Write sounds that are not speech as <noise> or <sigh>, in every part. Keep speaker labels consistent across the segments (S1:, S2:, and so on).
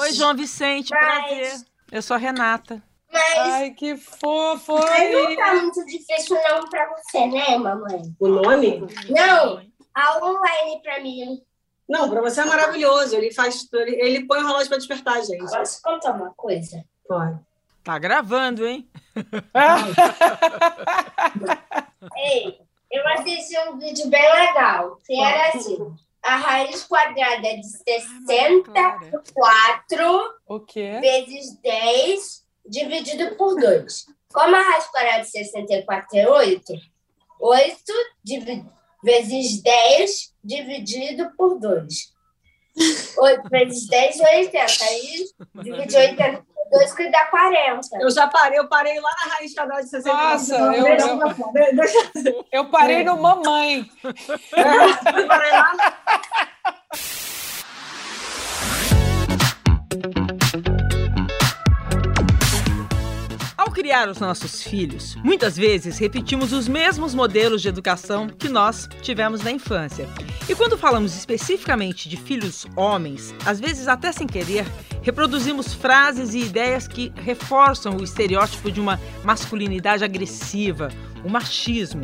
S1: Oi, João Vicente, Mas... prazer. Eu sou a Renata.
S2: Mas...
S3: Ai, que fofo!
S2: Mas não tá muito difícil não pra você, né, mamãe?
S4: O nome?
S2: Não, a online pra mim.
S4: Não, para você é maravilhoso. Ele faz, ele, ele põe o relógio para despertar, gente.
S2: Posso contar uma coisa?
S4: Pode.
S1: Tá gravando, hein? <laughs>
S2: Ei, eu assisti um vídeo bem legal. Que era assim: a raiz quadrada de 64
S3: o quê?
S2: vezes 10 dividido por 2. Como a raiz quadrada de 64 é 8, 8 dividido vezes 10 dividido por 2. 8 vezes 10 é 80. Aí divide 80 2 que dá 40.
S4: Eu já parei, eu parei lá na raiz quadrada de 60.
S3: Nossa, eu, eu, eu, parei no mamãe. É, eu parei lá.
S1: Ao criar os nossos filhos, muitas vezes repetimos os mesmos modelos de educação que nós tivemos na infância. E quando falamos especificamente de filhos homens, às vezes até sem querer, reproduzimos frases e ideias que reforçam o estereótipo de uma masculinidade agressiva, o machismo.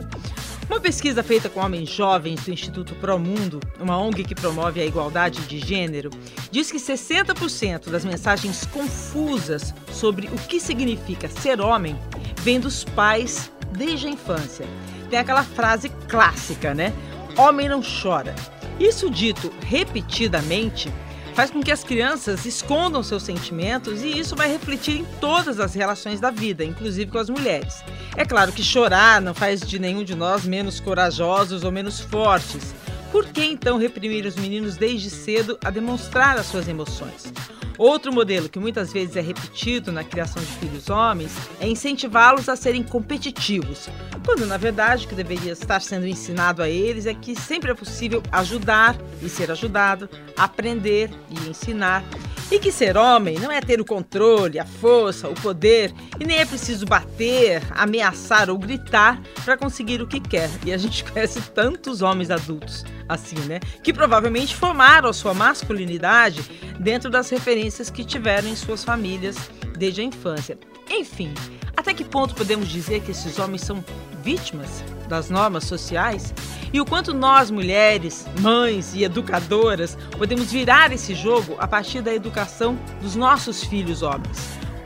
S1: Uma pesquisa feita com homens jovens do Instituto Promundo, uma ONG que promove a igualdade de gênero, diz que 60% das mensagens confusas sobre o que significa ser homem vêm dos pais desde a infância. Tem aquela frase clássica, né? Homem não chora. Isso dito repetidamente faz com que as crianças escondam seus sentimentos e isso vai refletir em todas as relações da vida, inclusive com as mulheres. É claro que chorar não faz de nenhum de nós menos corajosos ou menos fortes. Por que então reprimir os meninos desde cedo a demonstrar as suas emoções? Outro modelo que muitas vezes é repetido na criação de filhos homens é incentivá-los a serem competitivos, quando na verdade o que deveria estar sendo ensinado a eles é que sempre é possível ajudar e ser ajudado, aprender e ensinar. E que ser homem não é ter o controle, a força, o poder, e nem é preciso bater, ameaçar ou gritar para conseguir o que quer. E a gente <laughs> conhece tantos homens adultos assim, né? Que provavelmente formaram a sua masculinidade dentro das referências que tiveram em suas famílias desde a infância. Enfim, até que ponto podemos dizer que esses homens são vítimas das normas sociais? E o quanto nós, mulheres, mães e educadoras, podemos virar esse jogo a partir da educação dos nossos filhos homens?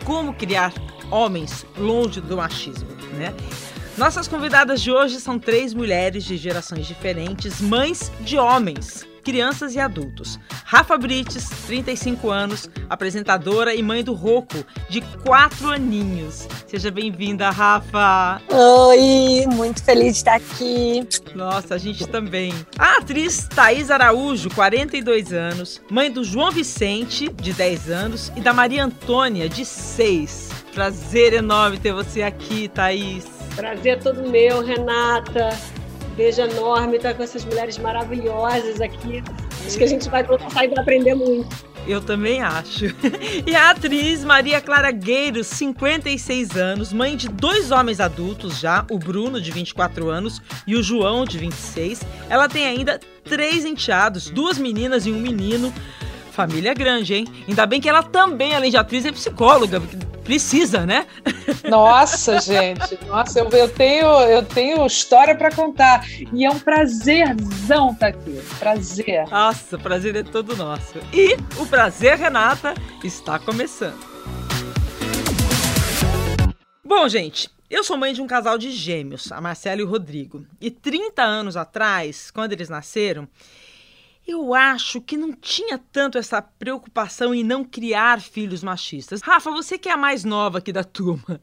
S1: Como criar homens longe do machismo, né? Nossas convidadas de hoje são três mulheres de gerações diferentes, mães de homens, crianças e adultos. Rafa Brites, 35 anos, apresentadora e mãe do Roco, de quatro aninhos. Seja bem-vinda, Rafa!
S5: Oi, muito feliz de estar aqui.
S1: Nossa, a gente também. A atriz Thaís Araújo, 42 anos, mãe do João Vicente, de 10 anos, e da Maria Antônia, de 6. Prazer enorme ter você aqui, Thaís.
S6: Prazer é todo meu, Renata. Beijo enorme estar com essas mulheres maravilhosas aqui. Acho que a gente vai sair para aprender muito.
S1: Eu também acho. <laughs> E a atriz Maria Clara Gueiros, 56 anos, mãe de dois homens adultos já, o Bruno, de 24 anos, e o João, de 26. Ela tem ainda três enteados, duas meninas e um menino. Família grande, hein? Ainda bem que ela também, além de atriz, é psicóloga. Precisa, né?
S3: Nossa, gente. Nossa, eu, eu, tenho, eu tenho história para contar. E é um prazerzão estar tá aqui. Prazer.
S1: Nossa, o prazer é todo nosso. E o prazer, Renata, está começando. Bom, gente, eu sou mãe de um casal de gêmeos, a Marcela e o Rodrigo. E 30 anos atrás, quando eles nasceram, eu acho que não tinha tanto essa preocupação em não criar filhos machistas. Rafa, você que é a mais nova aqui da turma,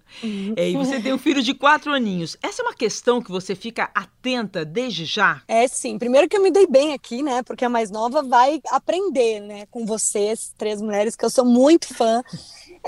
S1: é, <laughs> e você tem um filho de quatro aninhos. Essa é uma questão que você fica atenta desde já?
S5: É sim. Primeiro que eu me dei bem aqui, né? Porque a mais nova vai aprender, né? Com vocês, três mulheres, que eu sou muito fã.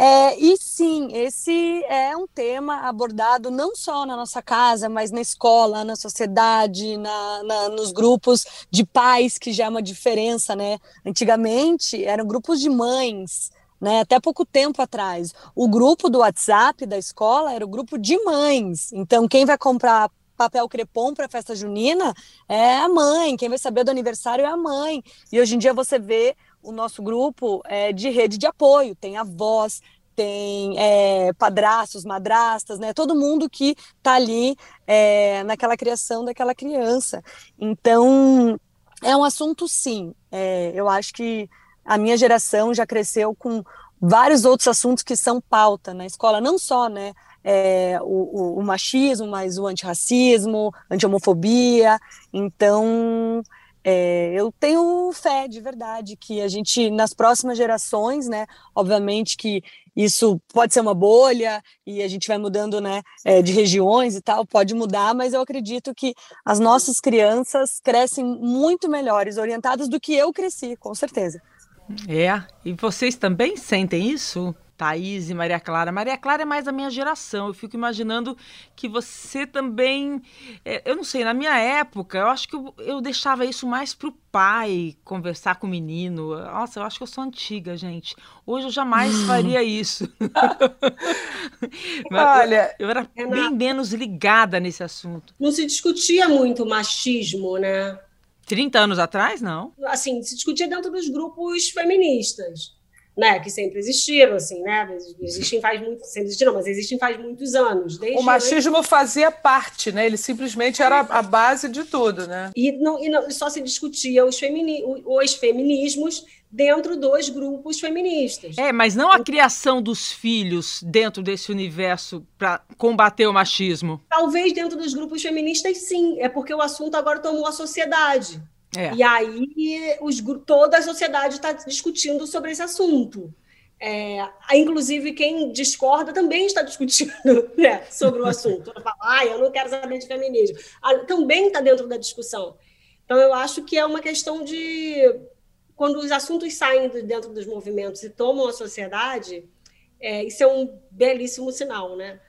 S5: É, e sim, esse é um tema abordado não só na nossa casa, mas na escola, na sociedade, na, na, nos grupos de pais, que já é uma diferença, né? Antigamente eram grupos de mães, né? Até pouco tempo atrás. O grupo do WhatsApp da escola era o grupo de mães. Então, quem vai comprar papel crepom para festa junina é a mãe, quem vai saber do aniversário é a mãe. E hoje em dia você vê o nosso grupo é de rede de apoio, tem avós, tem é, padrastos, madrastas, né? Todo mundo que está ali é, naquela criação daquela criança. Então, é um assunto, sim. É, eu acho que a minha geração já cresceu com vários outros assuntos que são pauta na escola, não só, né? É, o, o, o, machismo, mas o antirracismo, anti-homofobia. Então, é, eu tenho fé de verdade que a gente, nas próximas gerações, né, obviamente que isso pode ser uma bolha e a gente vai mudando, né, é, de regiões e tal, pode mudar, mas eu acredito que as nossas crianças crescem muito melhores, orientadas do que eu cresci, com certeza.
S1: É, e vocês também sentem isso? Thaís e Maria Clara. Maria Clara é mais da minha geração. Eu fico imaginando que você também. É, eu não sei, na minha época, eu acho que eu, eu deixava isso mais pro pai conversar com o menino. Nossa, eu acho que eu sou antiga, gente. Hoje eu jamais <laughs> faria isso. <laughs>
S3: Olha,
S1: eu, eu era bem menos ligada nesse assunto.
S6: Não se discutia muito machismo, né?
S1: 30 anos atrás, não?
S6: Assim, se discutia dentro dos grupos feministas né, que sempre existiram, assim, né, existem faz muito, sempre existiram, mas existem faz muitos anos.
S3: o machismo antes... fazia parte, né, ele simplesmente era a base de tudo, né.
S6: E, não, e não, só se discutia os, femini, os feminismos dentro dos grupos feministas.
S1: É, mas não a criação dos filhos dentro desse universo para combater o machismo.
S6: Talvez dentro dos grupos feministas, sim, é porque o assunto agora tomou a sociedade. É. E aí os, toda a sociedade está discutindo sobre esse assunto. É, inclusive, quem discorda também está discutindo <laughs> né, sobre o assunto. Fala, ah, eu não quero saber de feminismo. Ah, também está dentro da discussão. Então, eu acho que é uma questão de. Quando os assuntos saem de dentro dos movimentos e tomam a sociedade, é, isso é um belíssimo sinal, né?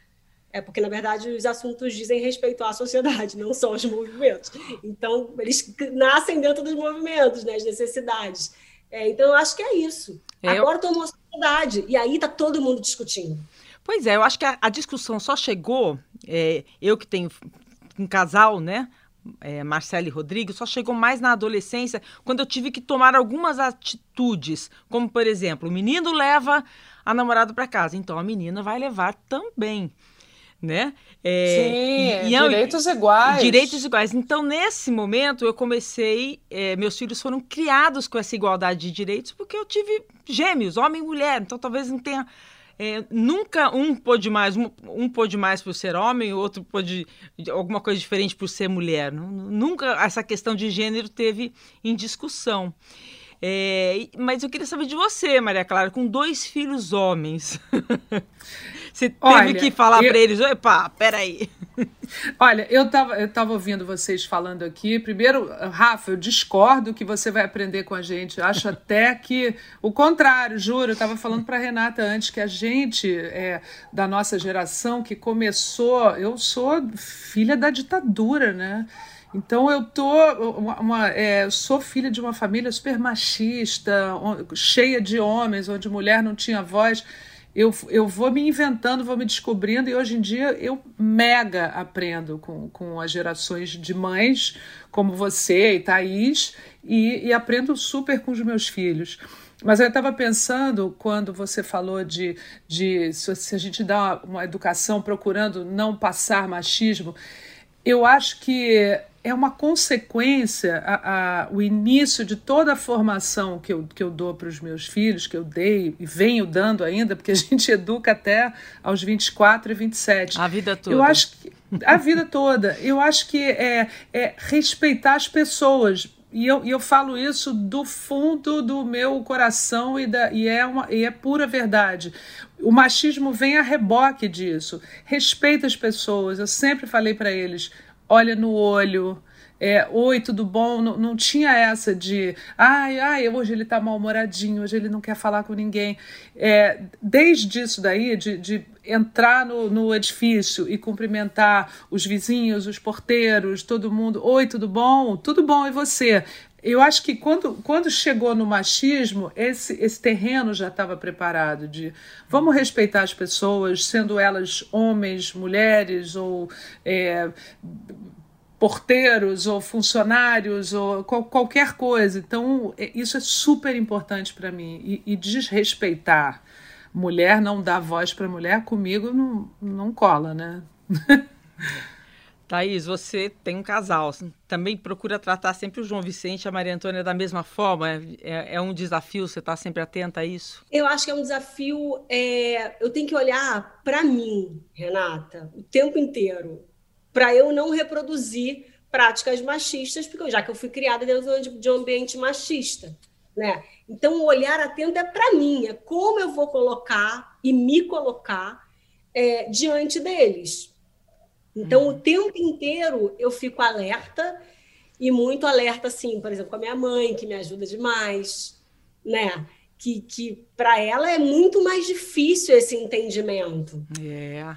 S6: É porque, na verdade, os assuntos dizem respeito à sociedade, não só aos movimentos. Então, eles nascem dentro dos movimentos, né, as necessidades. É, então, eu acho que é isso. É, Agora eu... tomou a sociedade, e aí está todo mundo discutindo.
S1: Pois é, eu acho que a, a discussão só chegou, é, eu que tenho um casal, né, é, Marcelo e Rodrigo, só chegou mais na adolescência, quando eu tive que tomar algumas atitudes, como, por exemplo, o menino leva a namorada para casa, então a menina vai levar também né?
S3: É, Sim, e, direitos iguais.
S1: Direitos iguais. Então, nesse momento, eu comecei. É, meus filhos foram criados com essa igualdade de direitos porque eu tive gêmeos, homem e mulher. Então, talvez não tenha. É, nunca um pôde mais, um, um pôde mais por ser homem, o outro pôde alguma coisa diferente por ser mulher. Nunca essa questão de gênero teve em discussão. É, mas eu queria saber de você, Maria Clara, com dois filhos homens. <laughs> você teve Olha, que falar eu... para eles, opa, peraí. <laughs>
S3: Olha, eu estava eu tava ouvindo vocês falando aqui. Primeiro, Rafa, eu discordo que você vai aprender com a gente. Acho até que o contrário, juro. Eu estava falando para Renata antes que a gente é da nossa geração que começou. Eu sou filha da ditadura, né? Então eu tô uma, uma é, sou filha de uma família super machista, cheia de homens, onde mulher não tinha voz. Eu, eu vou me inventando, vou me descobrindo, e hoje em dia eu mega aprendo com, com as gerações de mães, como você e Thaís, e, e aprendo super com os meus filhos. Mas eu estava pensando, quando você falou de, de se a gente dá uma educação procurando não passar machismo, eu acho que é uma consequência, a, a, o início de toda a formação que eu, que eu dou para os meus filhos, que eu dei e venho dando ainda, porque a <laughs> gente educa até aos 24 e 27.
S1: A vida toda.
S3: Eu acho que, a vida toda. Eu acho que é, é respeitar as pessoas. E eu, e eu falo isso do fundo do meu coração e, da, e, é uma, e é pura verdade. O machismo vem a reboque disso. Respeita as pessoas. Eu sempre falei para eles: olha no olho, é, oi, tudo bom? Não, não tinha essa de, ai, ai, hoje ele tá mal-humoradinho, hoje ele não quer falar com ninguém. É, desde isso daí, de, de entrar no, no edifício e cumprimentar os vizinhos, os porteiros, todo mundo, oi, tudo bom? Tudo bom, e você? Eu acho que quando, quando chegou no machismo, esse, esse terreno já estava preparado de vamos respeitar as pessoas, sendo elas homens, mulheres ou é, porteiros ou funcionários ou qual, qualquer coisa. Então, é, isso é super importante para mim. E, e, desrespeitar mulher, não dar voz para mulher, comigo não, não cola, né? <laughs>
S1: Thaís, você tem um casal, também procura tratar sempre o João Vicente e a Maria Antônia da mesma forma? É, é, é um desafio, você está sempre atenta a isso?
S6: Eu acho que é um desafio, é, eu tenho que olhar para mim, Renata, o tempo inteiro, para eu não reproduzir práticas machistas, porque já que eu fui criada dentro de um ambiente machista, né? Então, o olhar atento é para mim, é como eu vou colocar e me colocar é, diante deles. Então, uhum. o tempo inteiro eu fico alerta e muito alerta, assim, por exemplo, com a minha mãe, que me ajuda demais, né? Que, que para ela é muito mais difícil esse entendimento.
S1: É.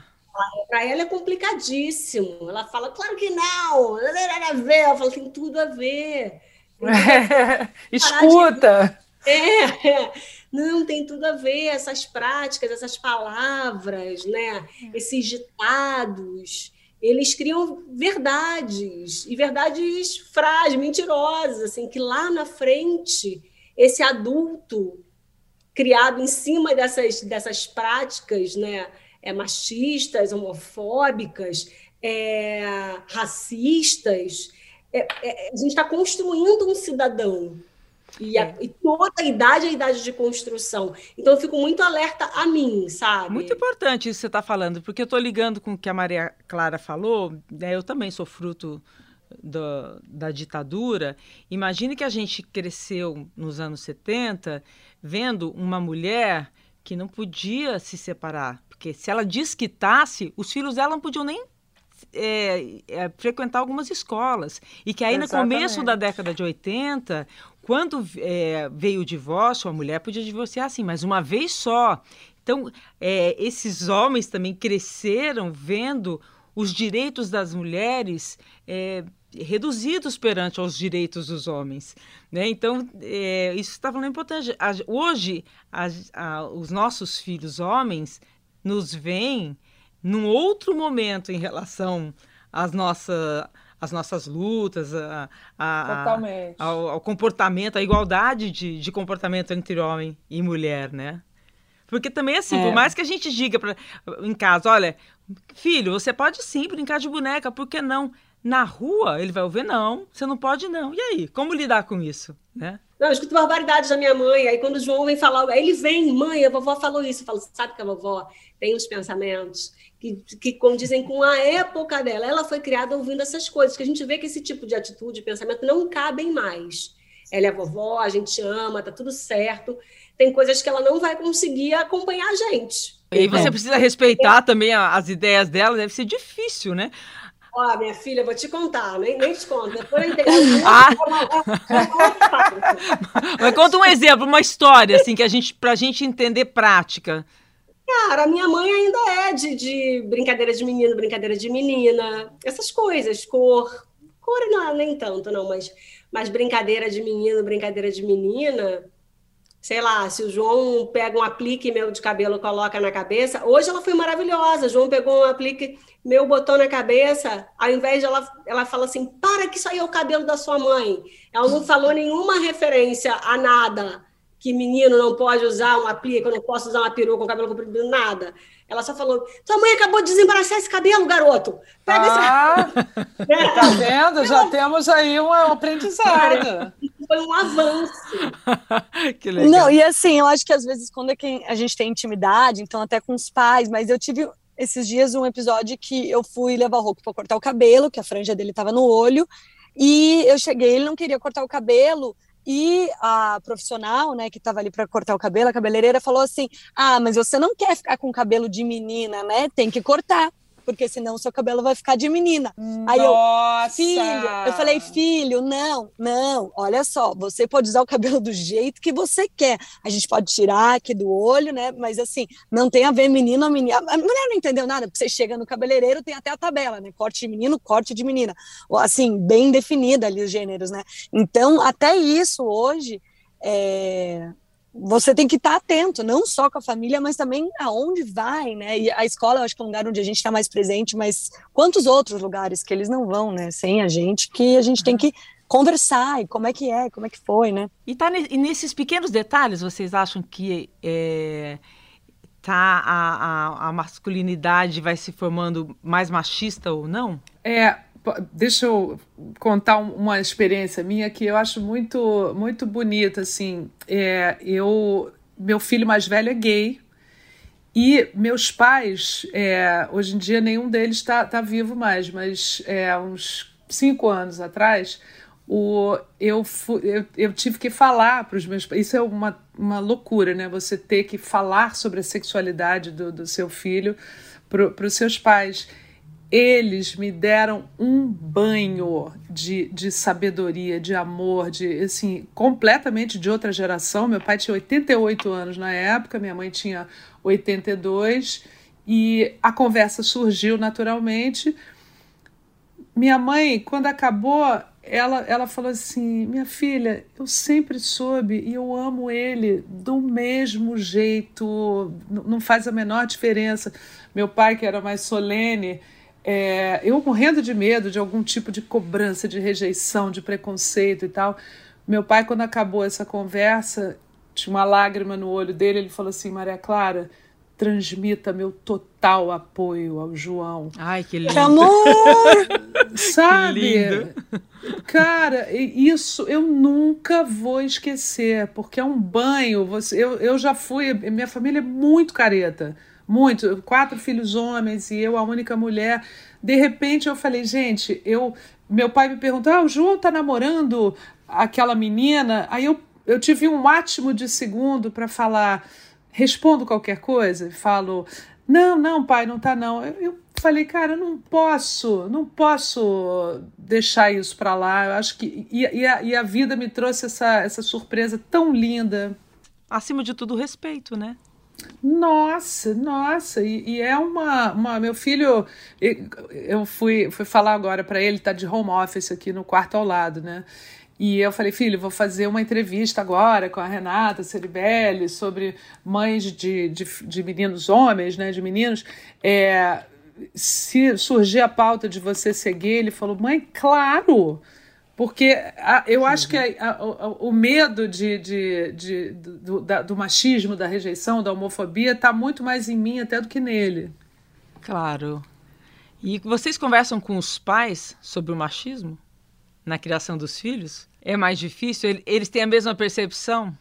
S6: Para ela é complicadíssimo. Ela fala, claro que não, não tem nada a ver. Eu falo, tem tudo a ver.
S3: É. <laughs> Escuta!
S6: É, é, não tem tudo a ver essas práticas, essas palavras, né? É. Esses ditados eles criam verdades, e verdades frágeis, mentirosas, assim, que lá na frente, esse adulto criado em cima dessas, dessas práticas né, é, machistas, homofóbicas, é, racistas, é, é, a gente está construindo um cidadão e, a, é. e, toda a idade é a idade de construção. Então eu fico muito alerta a mim, sabe?
S1: Muito importante isso que você está falando, porque eu estou ligando com o que a Maria Clara falou, né? eu também sou fruto do, da ditadura. Imagine que a gente cresceu nos anos 70 vendo uma mulher que não podia se separar, porque se ela desquitasse, os filhos dela não podiam nem é, é, frequentar algumas escolas. E que aí, Exatamente. no começo da década de 80, quando é, veio o divórcio, a mulher podia divorciar assim, mas uma vez só. Então, é, esses homens também cresceram vendo os direitos das mulheres é, reduzidos perante os direitos dos homens. Né? Então, é, isso está falando importante. Hoje, a, os nossos filhos homens nos veem num outro momento em relação às nossas as nossas lutas, a, a, a ao, ao, comportamento, a igualdade de, de comportamento entre homem e mulher, né? Porque também, assim, é. por mais que a gente diga pra, em casa, olha, filho, você pode sim brincar de boneca, por que não? Na rua, ele vai ouvir, não, você não pode não. E aí, como lidar com isso, né?
S6: Não, eu escuto barbaridades da minha mãe, aí quando o João vem falar, aí ele vem, mãe, a vovó falou isso, eu falo, sabe que a vovó tem uns pensamentos que, que condizem com a época dela. Ela foi criada ouvindo essas coisas, que a gente vê que esse tipo de atitude, pensamento não cabem mais. Ela é vovó, a gente ama, tá tudo certo. Tem coisas que ela não vai conseguir acompanhar a gente.
S1: E você precisa respeitar também as ideias dela, deve ser difícil, né?
S6: Ó, minha filha, vou te contar, nem, nem te conto. Depois eu <laughs> ah.
S1: Mas conta um exemplo, uma história, assim, que a gente, pra gente entender prática.
S6: Cara, a minha mãe ainda é de, de brincadeira de menino, brincadeira de menina, essas coisas, cor. Cor não, nem tanto, não, mas, mas brincadeira de menino, brincadeira de menina. Sei lá, se o João pega um aplique meu de cabelo coloca na cabeça. Hoje ela foi maravilhosa. O João pegou um aplique meu, botou na cabeça. Ao invés de ela, ela fala assim: para que isso aí é o cabelo da sua mãe. Ela não falou nenhuma referência a nada que menino não pode usar um aplique, eu não posso usar uma peruca com cabelo comprido, nada. Ela só falou: sua mãe acabou de desembaraçar esse cabelo, garoto.
S3: Pega ah, esse. <laughs> É. Tá vendo? Já temos aí um aprendizado.
S6: Foi um avanço. <laughs>
S5: que legal. Não, e assim, eu acho que às vezes quando é que a gente tem intimidade, então até com os pais, mas eu tive esses dias um episódio que eu fui levar o Roku para cortar o cabelo, que a franja dele estava no olho, e eu cheguei, ele não queria cortar o cabelo, e a profissional, né, que estava ali para cortar o cabelo, a cabeleireira, falou assim: Ah, mas você não quer ficar com cabelo de menina, né? Tem que cortar porque senão o seu cabelo vai ficar de menina.
S3: Nossa. Aí eu,
S5: filho, eu falei, filho, não, não, olha só, você pode usar o cabelo do jeito que você quer. A gente pode tirar aqui do olho, né? Mas assim, não tem a ver menino ou menina. A mulher não entendeu nada, porque você chega no cabeleireiro, tem até a tabela, né? Corte de menino, corte de menina. Assim, bem definida ali os gêneros, né? Então, até isso hoje. É, você tem que estar atento, não só com a família, mas também aonde vai, né? E a escola, eu acho que é um lugar onde a gente está mais presente, mas quantos outros lugares que eles não vão, né? Sem a gente, que a gente tem que conversar e como é que é, como é que foi, né?
S1: E tá e nesses pequenos detalhes, vocês acham que é, tá a, a, a masculinidade vai se formando mais machista ou não?
S3: É, deixa eu contar uma experiência minha que eu acho muito muito bonita assim é, eu meu filho mais velho é gay e meus pais é, hoje em dia nenhum deles está tá vivo mais mas é, uns cinco anos atrás o, eu, eu, eu tive que falar para os meus pais. Isso é uma, uma loucura, né? Você ter que falar sobre a sexualidade do, do seu filho para os seus pais eles me deram um banho de, de sabedoria, de amor, de assim, completamente de outra geração. Meu pai tinha 88 anos na época, minha mãe tinha 82, e a conversa surgiu naturalmente. Minha mãe, quando acabou, ela, ela falou assim: Minha filha, eu sempre soube e eu amo ele do mesmo jeito, não faz a menor diferença. Meu pai, que era mais solene, é, eu morrendo de medo de algum tipo de cobrança, de rejeição, de preconceito e tal. Meu pai, quando acabou essa conversa, tinha uma lágrima no olho dele, ele falou assim: Maria Clara, transmita meu total apoio ao João.
S1: Ai, que lindo. <laughs>
S5: Que amor!
S3: Sabe? Que Cara, isso eu nunca vou esquecer, porque é um banho. Você, eu, eu já fui, minha família é muito careta muito, quatro filhos homens e eu a única mulher. De repente eu falei, gente, eu meu pai me perguntou: "Ah, o João tá namorando aquela menina?" Aí eu eu tive um átimo de segundo para falar, respondo qualquer coisa, falo: "Não, não, pai, não tá não". Eu, eu falei, cara, não posso, não posso deixar isso para lá. Eu acho que e, e, a, e a vida me trouxe essa essa surpresa tão linda.
S1: Acima de tudo, respeito, né?
S3: Nossa, nossa, e, e, é uma, uma. Meu filho, eu fui, fui falar agora para ele, tá de home office aqui no quarto ao lado, né? E eu falei, filho, vou fazer uma entrevista agora com a Renata Ceribelli sobre mães de, de, de meninos homens, né? De meninos. É, se surgir a pauta de você gay, ele falou, mãe, claro! Porque a, eu acho que a, a, o medo de, de, de do, da, do, machismo, da rejeição, da homofobia está muito mais em mim até do que nele.
S1: Claro. E vocês conversam com os pais sobre o machismo na criação dos filhos? É mais difícil? Eles têm a mesma percepção?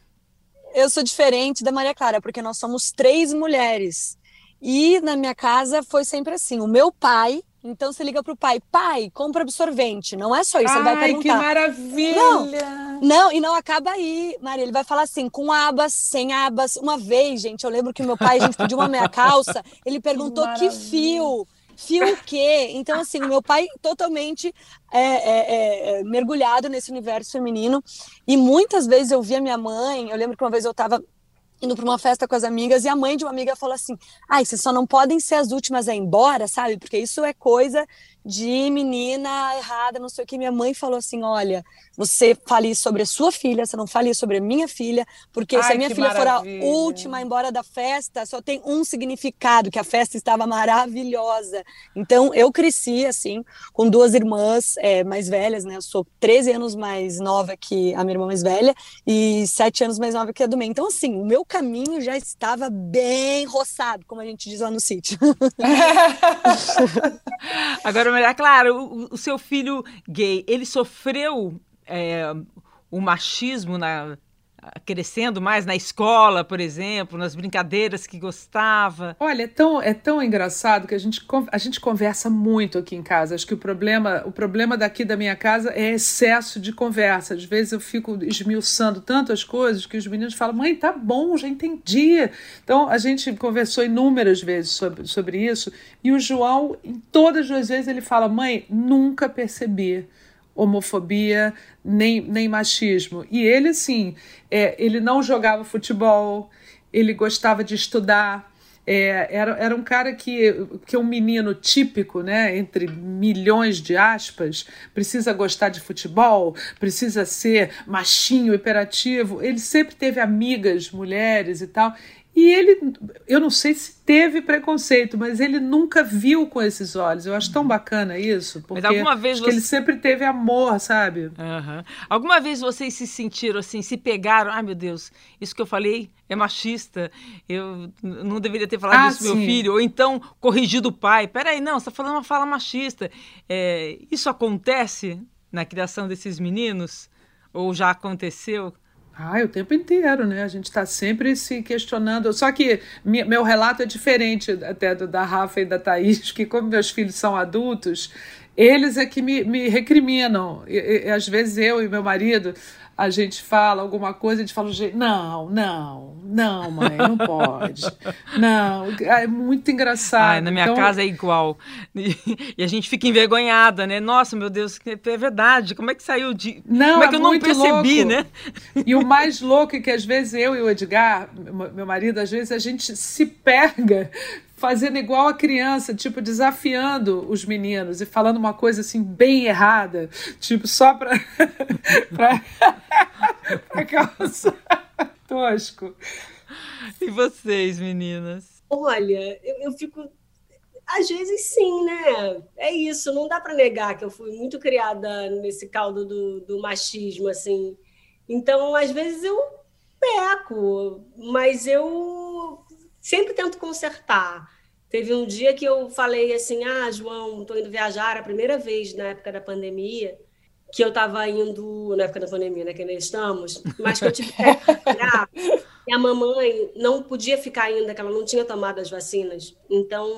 S5: Eu sou diferente da Maria Clara, porque nós somos três mulheres. E na minha casa foi sempre assim: o meu pai então você liga pro pai, pai, compra absorvente. Não é só isso,
S3: Ai,
S5: ele vai perguntar.
S3: que maravilha!
S5: Não, não, e não acaba aí, Maria. Ele vai falar assim, com abas, sem abas. Uma vez, gente, eu lembro que meu pai, a gente pediu uma meia calça, ele perguntou que, que fio. Fio o quê? Então, assim, o meu pai totalmente é, é, é, mergulhado nesse universo feminino. E muitas vezes eu via minha mãe, eu lembro que uma vez eu estava indo para uma festa com as amigas e a mãe de uma amiga falou assim: "Ai, vocês só não podem ser as últimas a ir embora, sabe? Porque isso é coisa de menina errada, não sei o que. Minha mãe falou assim: olha, você fale sobre a sua filha, você não fale sobre a minha filha, porque Ai, se a minha filha maravilha. for a última embora da festa, só tem um significado, que a festa estava maravilhosa. Então, eu cresci, assim, com duas irmãs é, mais velhas, né? Eu sou 13 anos mais nova que a minha irmã mais velha e 7 anos mais nova que a do meio. Então, assim, o meu caminho já estava bem roçado, como a gente diz lá no sítio. <laughs> <laughs>
S1: Agora, é claro, o, o seu filho gay, ele sofreu é, o machismo na, crescendo mais na escola, por exemplo, nas brincadeiras que gostava?
S3: Olha, é tão, é tão engraçado que a gente, a gente conversa muito aqui em casa. Acho que o problema, o problema daqui da minha casa é excesso de conversa. Às vezes eu fico esmiuçando tantas coisas que os meninos falam, mãe, tá bom, já entendi. Então a gente conversou inúmeras vezes sobre, sobre isso. E o João, em todas as vezes, ele fala, mãe, nunca percebi homofobia nem, nem machismo. E ele, assim, é, ele não jogava futebol, ele gostava de estudar, é, era, era um cara que, que é um menino típico, né, entre milhões de aspas, precisa gostar de futebol, precisa ser machinho, hiperativo. Ele sempre teve amigas, mulheres e tal. E ele, eu não sei se teve preconceito, mas ele nunca viu com esses olhos. Eu acho tão bacana isso, porque mas alguma vez você... ele sempre teve amor, sabe?
S1: Uhum. Alguma vez vocês se sentiram assim, se pegaram, ai meu Deus, isso que eu falei é machista, eu não deveria ter falado ah, isso pro meu filho, ou então corrigido o pai. Peraí, não, você está falando uma fala machista. É, isso acontece na criação desses meninos? Ou já aconteceu?
S3: Ah, o tempo inteiro, né? A gente está sempre se questionando. Só que meu relato é diferente até do da Rafa e da Thaís, que como meus filhos são adultos, eles é que me, me recriminam. E, e, às vezes eu e meu marido, a gente fala alguma coisa, a gente fala, não, não, não, mãe, não pode. não, é muito engraçado. Ai,
S1: na minha então... casa é igual. E a gente fica envergonhada, né? Nossa, meu Deus, é verdade. Como é que saiu de. Não, Como é que é eu não percebi, louco. né?
S3: E o mais louco é que às vezes eu e o Edgar, meu marido, às vezes a gente se pega fazendo igual a criança, tipo, desafiando os meninos e falando uma coisa assim bem errada, tipo, só pra. <laughs> pra, <laughs> pra causar <laughs> tosco.
S1: E vocês, meninas?
S6: Olha, eu, eu fico. Às vezes sim, né? É isso, não dá para negar que eu fui muito criada nesse caldo do, do machismo, assim. Então, às vezes eu peco, mas eu sempre tento consertar. Teve um dia que eu falei assim: Ah, João, estou indo viajar, a primeira vez na época da pandemia, que eu estava indo, na época da pandemia, né, que ainda estamos, mas que eu tive que <laughs> trabalhar, e a mamãe não podia ficar ainda, que ela não tinha tomado as vacinas. Então,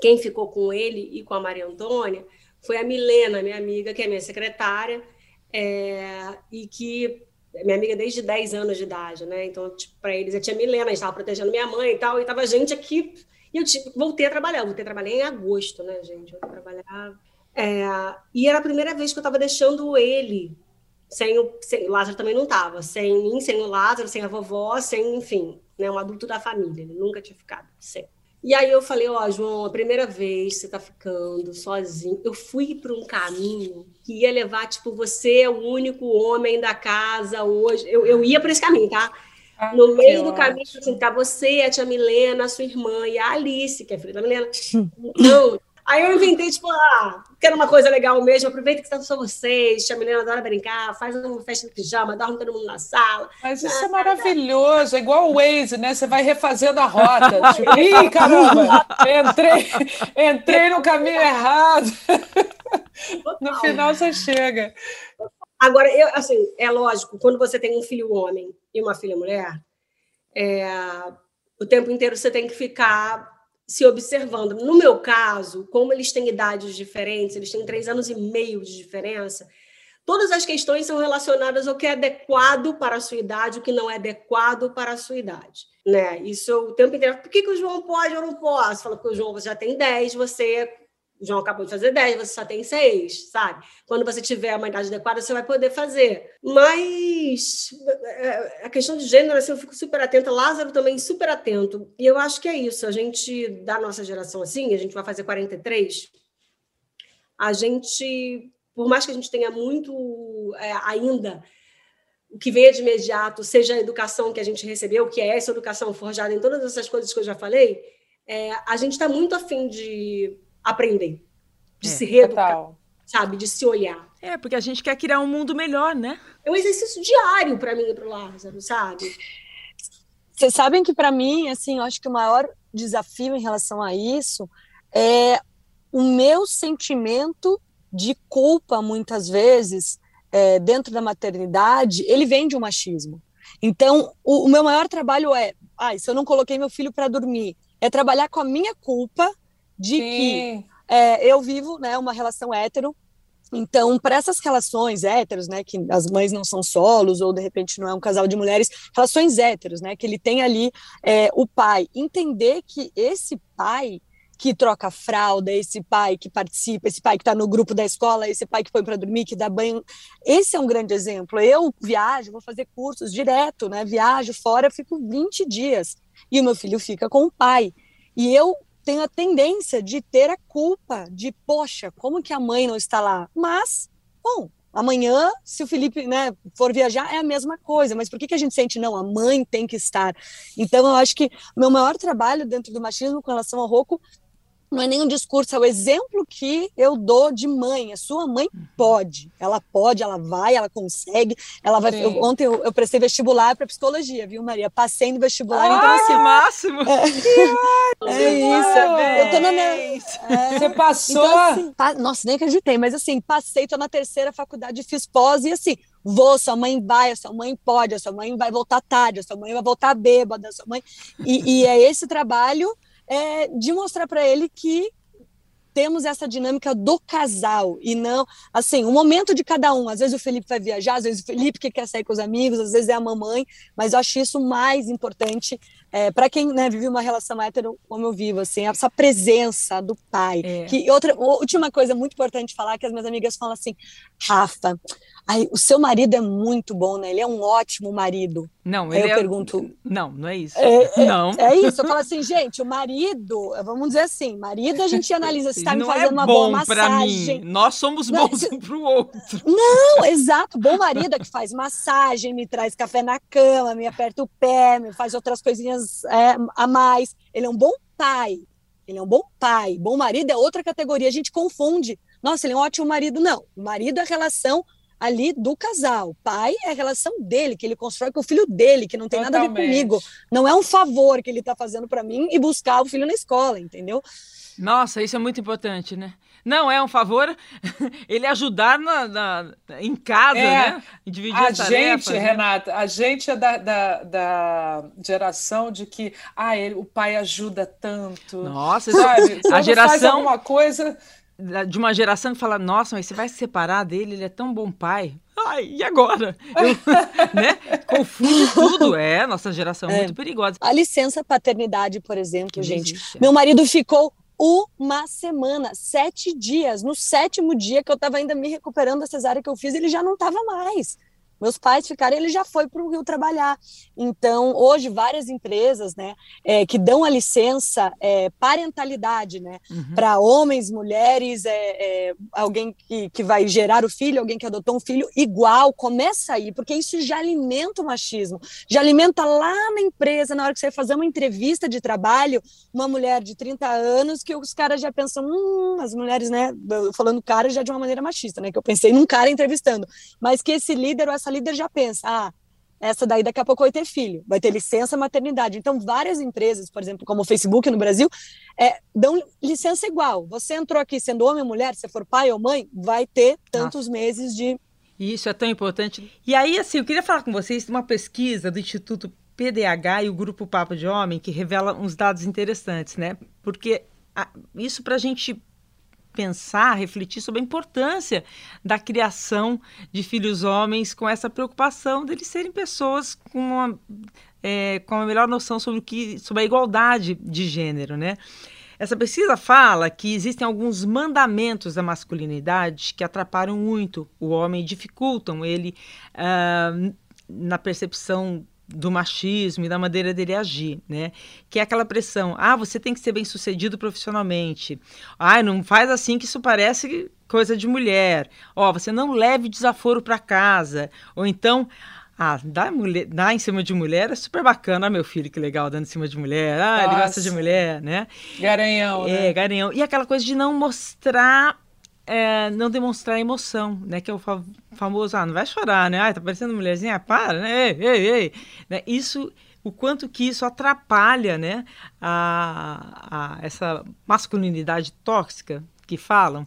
S6: quem ficou com ele e com a Maria Antônia foi a Milena, minha amiga, que é minha secretária, é, e que minha amiga desde 10 anos de idade, né? Então, tipo, para eles, eu tinha Milena, a estava protegendo minha mãe e tal, e tava gente aqui. E eu tipo, voltei a trabalhar, eu voltei a trabalhar em agosto, né, gente? Eu trabalhar. É, e era a primeira vez que eu estava deixando ele sem o, sem, o Lázaro também não estava, sem mim, sem o Lázaro, sem a vovó, sem, enfim, né, um adulto da família, ele nunca tinha ficado, sem. E aí eu falei, ó, oh, João, a primeira vez você está ficando sozinho. Eu fui para um caminho que ia levar, tipo, você é o único homem da casa hoje. Eu, eu ia para esse caminho, tá? Ah, no meio do caminho, assim, tá você, a tia Milena, a sua irmã e a Alice, que é filha da Milena. Não, Aí eu inventei, tipo, ah, quero uma coisa legal mesmo, aproveita que está só vocês, tia Milena adora brincar, faz uma festa de pijama, dorme todo mundo na sala.
S3: Mas isso ah, é maravilhoso, é igual o Waze, né? Você vai refazendo a rota. <laughs> tipo, Ih, caramba, entrei, entrei no caminho errado. No final você chega.
S6: Agora, eu, assim, é lógico, quando você tem um filho homem e uma filha mulher, é, o tempo inteiro você tem que ficar se observando. No meu caso, como eles têm idades diferentes, eles têm três anos e meio de diferença, todas as questões são relacionadas ao que é adequado para a sua idade, o que não é adequado para a sua idade. Né? Isso o tempo inteiro. Por que, que o João pode ou não posso? Fala, porque o João já tem 10, você o João acabou de fazer 10, você só tem 6, sabe? Quando você tiver uma idade adequada, você vai poder fazer. Mas é, a questão de gênero, assim, eu fico super atenta. Lázaro também super atento. E eu acho que é isso. A gente, da nossa geração, assim, a gente vai fazer 43, a gente, por mais que a gente tenha muito é, ainda o que veio de imediato, seja a educação que a gente recebeu, que é essa educação forjada em todas essas coisas que eu já falei, é, a gente está muito afim de aprender, de é, se reeducar, total. sabe? De se olhar.
S1: É, porque a gente quer criar um mundo melhor, né?
S6: É um exercício diário para mim e para o Lázaro, sabe?
S5: Vocês sabem que para mim, assim, eu acho que o maior desafio em relação a isso é o meu sentimento de culpa, muitas vezes, é, dentro da maternidade, ele vem de um machismo. Então, o, o meu maior trabalho é, ah, se eu não coloquei meu filho para dormir, é trabalhar com a minha culpa de Sim. que é, eu vivo né, uma relação hétero, então, para essas relações héteros, né, que as mães não são solos, ou de repente não é um casal de mulheres, relações héteros, né, que ele tem ali é, o pai, entender que esse pai que troca fralda, esse pai que participa, esse pai que está no grupo da escola, esse pai que põe para dormir, que dá banho. Esse é um grande exemplo. Eu viajo, vou fazer cursos direto, né? Viajo fora, fico 20 dias. e o meu filho fica com o pai. E eu tenho a tendência de ter a culpa de, poxa, como que a mãe não está lá? Mas, bom, amanhã, se o Felipe né, for viajar, é a mesma coisa. Mas por que, que a gente sente, não, a mãe tem que estar? Então, eu acho que meu maior trabalho dentro do machismo com relação ao Roku não é nenhum discurso, é o exemplo que eu dou de mãe. A sua mãe pode, ela pode, ela vai, ela consegue, ela vai. Eu, ontem eu, eu, prestei vestibular para psicologia, viu, Maria? Passei no vestibular,
S1: ah,
S5: então
S1: assim. máximo!
S5: É, é isso. Eu tô na minha.
S3: É, Você passou?
S5: Então, assim, pa, nossa, nem acreditei, mas assim, passei, tô na terceira faculdade, fiz pós e assim. Vou, sua mãe vai, a sua mãe pode, a sua mãe vai voltar tarde, a sua mãe vai voltar bêbada, a sua mãe. E, e é esse trabalho é, de mostrar para ele que temos essa dinâmica do casal e não, assim, o momento de cada um. Às vezes o Felipe vai viajar, às vezes o Felipe que quer sair com os amigos, às vezes é a mamãe, mas eu acho isso mais importante é, para quem né, vive uma relação hétero como eu vivo, assim, essa presença do pai. É. Que outra última coisa muito importante falar que as minhas amigas falam assim, Rafa, Aí, o seu marido é muito bom, né? Ele é um ótimo marido.
S1: Não,
S5: Aí
S1: ele
S5: eu
S1: é...
S5: pergunto.
S1: Não, não é isso.
S5: É,
S1: é, não.
S5: É isso. Eu falo assim, gente, o marido, vamos dizer assim, marido a <laughs> gente analisa se está me fazendo
S1: é
S5: uma boa
S1: massagem. Mim. Nós somos bons não, um para o outro.
S5: Não, exato. Bom marido é que faz massagem, me traz café na cama, me aperta o pé, me faz outras coisinhas é, a mais. Ele é um bom pai. Ele é um bom pai. Bom marido é outra categoria. A gente confunde. Nossa, ele é um ótimo marido. Não. O marido é a relação ali do casal. Pai é a relação dele, que ele constrói com o filho dele, que não tem Totalmente. nada a ver comigo. Não é um favor que ele está fazendo para mim e buscar o filho na escola, entendeu?
S1: Nossa, isso é muito importante, né? Não é um favor <laughs> ele ajudar na, na em casa,
S3: é,
S1: né?
S3: dividir a gente, né? Renata, a gente é da, da, da, geração de que ah, ele, o pai ajuda tanto.
S1: Nossa, sabe? a geração faz
S3: alguma coisa
S1: de uma geração que fala, nossa, mas você vai se separar dele, ele é tão bom pai. Ai, e agora? Eu, <laughs> né? Confunde tudo. É, nossa geração é, é muito perigosa.
S5: A licença paternidade, por exemplo, que gente. Existe. Meu marido ficou uma semana, sete dias. No sétimo dia que eu estava ainda me recuperando da cesárea que eu fiz, ele já não estava mais. Meus pais ficaram, ele já foi para o Rio trabalhar. Então, hoje, várias empresas né, é, que dão a licença é, parentalidade né, uhum. para homens, mulheres, é, é, alguém que, que vai gerar o filho, alguém que adotou um filho, igual, começa aí, porque isso já alimenta o machismo, já alimenta lá na empresa, na hora que você vai fazer uma entrevista de trabalho, uma mulher de 30 anos, que os caras já pensam, hum, as mulheres, né, falando cara já de uma maneira machista, né, que eu pensei num cara entrevistando, mas que esse líder ou essa essa líder já pensa, ah, essa daí daqui a pouco vai ter filho, vai ter licença maternidade. Então, várias empresas, por exemplo, como o Facebook no Brasil, é, dão licença igual. Você entrou aqui sendo homem ou mulher, se for pai ou mãe, vai ter tantos Nossa. meses de.
S1: Isso é tão importante. E aí, assim, eu queria falar com vocês de uma pesquisa do Instituto PDH e o Grupo Papo de Homem que revela uns dados interessantes, né? Porque a, isso para a gente pensar, refletir sobre a importância da criação de filhos homens com essa preocupação deles serem pessoas com uma, é, com a melhor noção sobre o que sobre a igualdade de gênero, né? Essa pesquisa fala que existem alguns mandamentos da masculinidade que atrapalham muito o homem, dificultam ele uh, na percepção do machismo e da maneira dele agir, né? Que é aquela pressão, ah, você tem que ser bem sucedido profissionalmente, ah, não faz assim que isso parece coisa de mulher, ó, oh, você não leve desaforo para casa, ou então, ah, dar, mulher, dar em cima de mulher é super bacana, ah, meu filho, que legal, dando em cima de mulher, ah, Nossa. ele gosta de mulher, né?
S3: Garanhão,
S1: é,
S3: né?
S1: garanhão. E aquela coisa de não mostrar é, não demonstrar emoção, né? Que é o fa famoso, ah, não vai chorar, né? Ah, tá parecendo mulherzinha, para, né? Ei, ei, ei. Né? Isso, o quanto que isso atrapalha, né? A, a essa masculinidade tóxica que falam.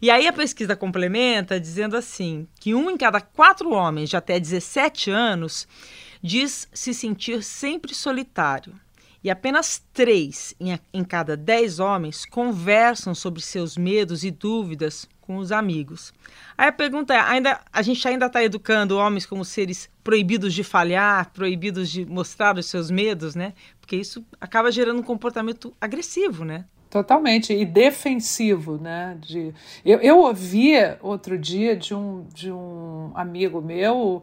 S1: E aí a pesquisa complementa dizendo assim, que um em cada quatro homens de até 17 anos diz se sentir sempre solitário e apenas três em, em cada dez homens conversam sobre seus medos e dúvidas com os amigos. Aí a pergunta é: ainda, a gente ainda está educando homens como seres proibidos de falhar, proibidos de mostrar os seus medos, né? Porque isso acaba gerando um comportamento agressivo, né?
S3: Totalmente, e defensivo, né? De, eu, eu ouvi outro dia de um, de um amigo meu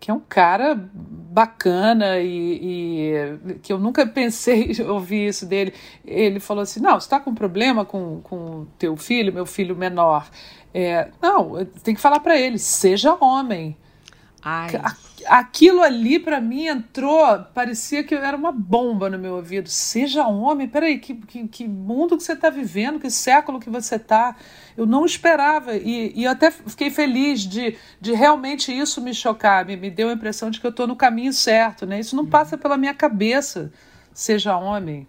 S3: que é um cara bacana e, e, que eu nunca pensei <laughs> ouvir isso dele. Ele falou assim: não, você está com problema com com teu filho, meu filho menor. É, não, tem que falar para ele, seja homem. Ai. Aquilo ali para mim entrou, parecia que era uma bomba no meu ouvido. Seja homem, peraí, que, que, que mundo que você está vivendo, que século que você está. Eu não esperava e, e até fiquei feliz de, de realmente isso me chocar, me, me deu a impressão de que eu estou no caminho certo, né? Isso não passa pela minha cabeça, seja homem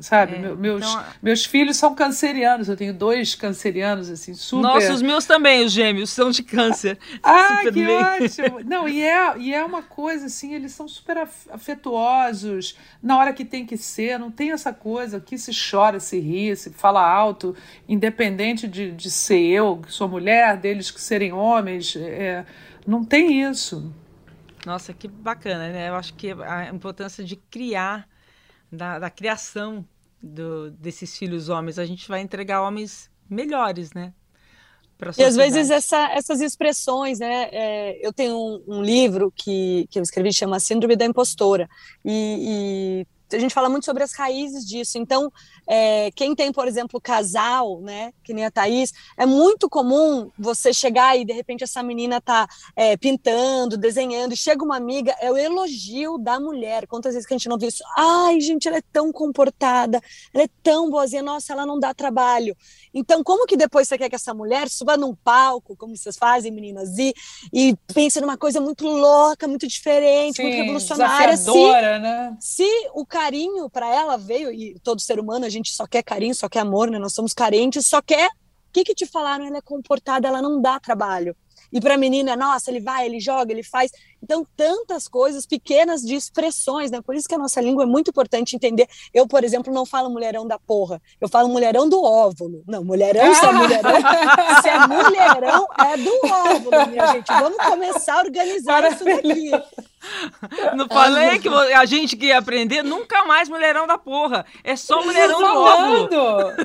S3: sabe? É, meus, então... meus filhos são cancerianos, eu tenho dois cancerianos, assim, super...
S1: Nossa, os meus também, os gêmeos, são de câncer. <laughs>
S3: ah, que bem. ótimo! <laughs> Não, e é, e é uma coisa, assim, eles são super afetuosos, na hora que tem que ser, não tem essa coisa que se chora, se ri, se fala alto, independente de, de ser eu, que sou mulher, deles que serem homens, é, não tem isso.
S1: Nossa, que bacana, né? Eu acho que a importância de criar da, da criação do, desses filhos homens. A gente vai entregar homens melhores, né?
S5: E às vezes essa, essas expressões, né? É, eu tenho um, um, livro que, que eu escrevi chama Síndrome da Impostora e, e a gente fala muito sobre as raízes disso. Então, é, quem tem, por exemplo, casal, né, que nem a Thaís, é muito comum você chegar e de repente essa menina tá é, pintando, desenhando, e chega uma amiga, é o elogio da mulher. Quantas vezes que a gente não vê isso? Ai, gente, ela é tão comportada, ela é tão boazinha, nossa, ela não dá trabalho. Então, como que depois você quer que essa mulher suba num palco, como vocês fazem, meninas, e, e pense numa coisa muito louca, muito diferente, Sim, muito revolucionária? Se,
S3: né?
S5: se o carinho para ela veio, e todo ser humano, a gente só quer carinho, só quer amor, né? Nós somos carentes, só quer. O que, que te falaram? Ela é comportada, ela não dá trabalho. E para a menina, nossa, ele vai, ele joga, ele faz. Então, tantas coisas pequenas de expressões, né? Por isso que a nossa língua é muito importante entender. Eu, por exemplo, não falo mulherão da porra. Eu falo mulherão do óvulo. Não, mulherão se é mulherão. <laughs> se é mulherão, é do óvulo, minha gente. Vamos começar a organizar Para isso daqui. <laughs>
S1: Não falei que a gente que ia aprender nunca mais mulherão da porra. É só mulherão do óvulo.